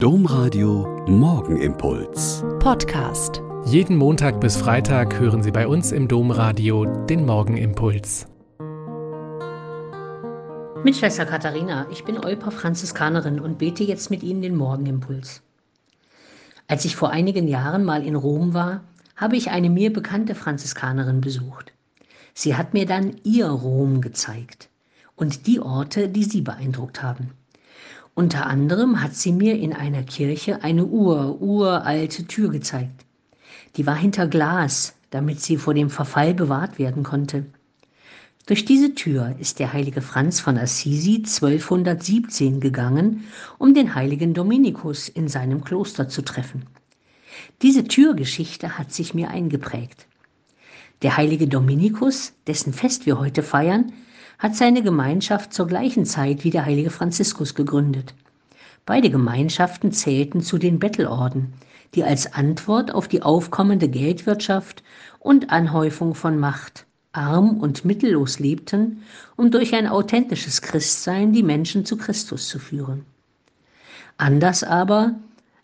Domradio Morgenimpuls. Podcast. Jeden Montag bis Freitag hören Sie bei uns im Domradio den Morgenimpuls. Mit Schwester Katharina, ich bin Olper Franziskanerin und bete jetzt mit Ihnen den Morgenimpuls. Als ich vor einigen Jahren mal in Rom war, habe ich eine mir bekannte Franziskanerin besucht. Sie hat mir dann ihr Rom gezeigt und die Orte, die sie beeindruckt haben. Unter anderem hat sie mir in einer Kirche eine ur, uralte Tür gezeigt. Die war hinter Glas, damit sie vor dem Verfall bewahrt werden konnte. Durch diese Tür ist der heilige Franz von Assisi 1217 gegangen, um den heiligen Dominikus in seinem Kloster zu treffen. Diese Türgeschichte hat sich mir eingeprägt. Der heilige Dominikus, dessen Fest wir heute feiern, hat seine Gemeinschaft zur gleichen Zeit wie der heilige Franziskus gegründet. Beide Gemeinschaften zählten zu den Bettelorden, die als Antwort auf die aufkommende Geldwirtschaft und Anhäufung von Macht arm und mittellos lebten, um durch ein authentisches Christsein die Menschen zu Christus zu führen. Anders aber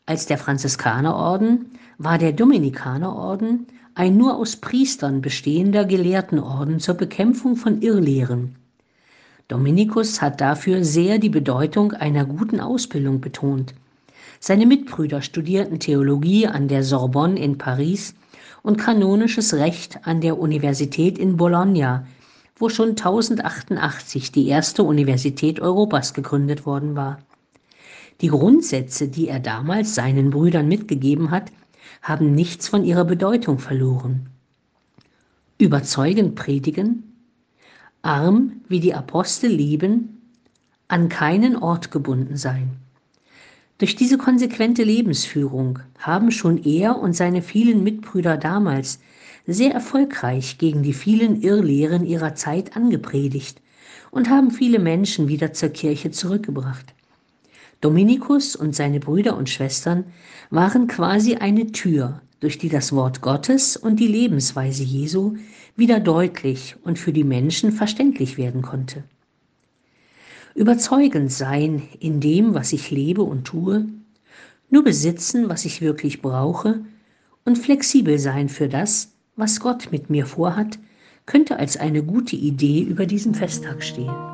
als der Franziskanerorden war der Dominikanerorden ein nur aus Priestern bestehender Gelehrtenorden zur Bekämpfung von Irrlehren, Dominikus hat dafür sehr die Bedeutung einer guten Ausbildung betont. Seine Mitbrüder studierten Theologie an der Sorbonne in Paris und kanonisches Recht an der Universität in Bologna, wo schon 1088 die erste Universität Europas gegründet worden war. Die Grundsätze, die er damals seinen Brüdern mitgegeben hat, haben nichts von ihrer Bedeutung verloren. Überzeugend predigen, arm wie die Apostel leben, an keinen Ort gebunden sein. Durch diese konsequente Lebensführung haben schon er und seine vielen Mitbrüder damals sehr erfolgreich gegen die vielen Irrlehren ihrer Zeit angepredigt und haben viele Menschen wieder zur Kirche zurückgebracht. Dominikus und seine Brüder und Schwestern waren quasi eine Tür, durch die das Wort Gottes und die Lebensweise Jesu wieder deutlich und für die Menschen verständlich werden konnte. Überzeugend sein in dem, was ich lebe und tue, nur besitzen, was ich wirklich brauche und flexibel sein für das, was Gott mit mir vorhat, könnte als eine gute Idee über diesen Festtag stehen.